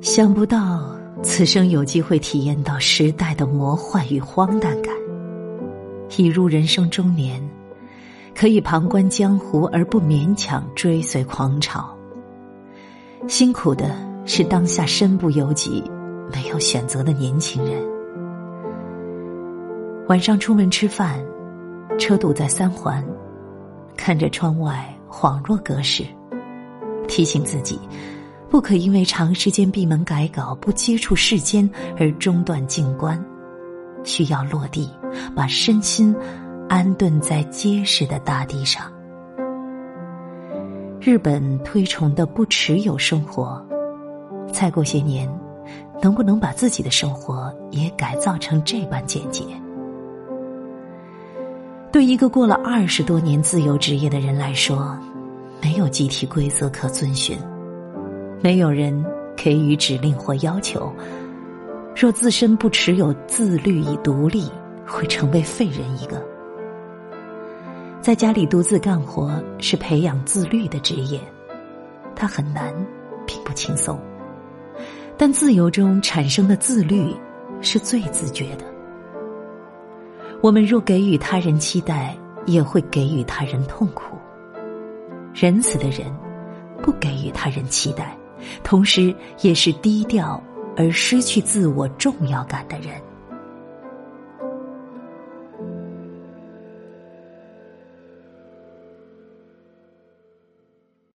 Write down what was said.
想不到此生有机会体验到时代的魔幻与荒诞感。已入人生中年，可以旁观江湖而不勉强追随狂潮。辛苦的是当下身不由己、没有选择的年轻人。晚上出门吃饭，车堵在三环，看着窗外恍若隔世，提醒自己。不可因为长时间闭门改稿、不接触世间而中断静观，需要落地，把身心安顿在结实的大地上。日本推崇的不持有生活，再过些年，能不能把自己的生活也改造成这般简洁？对一个过了二十多年自由职业的人来说，没有集体规则可遵循。没有人给予指令或要求，若自身不持有自律与独立，会成为废人一个。在家里独自干活是培养自律的职业，它很难，并不轻松。但自由中产生的自律是最自觉的。我们若给予他人期待，也会给予他人痛苦。仁慈的人，不给予他人期待。同时，也是低调而失去自我重要感的人。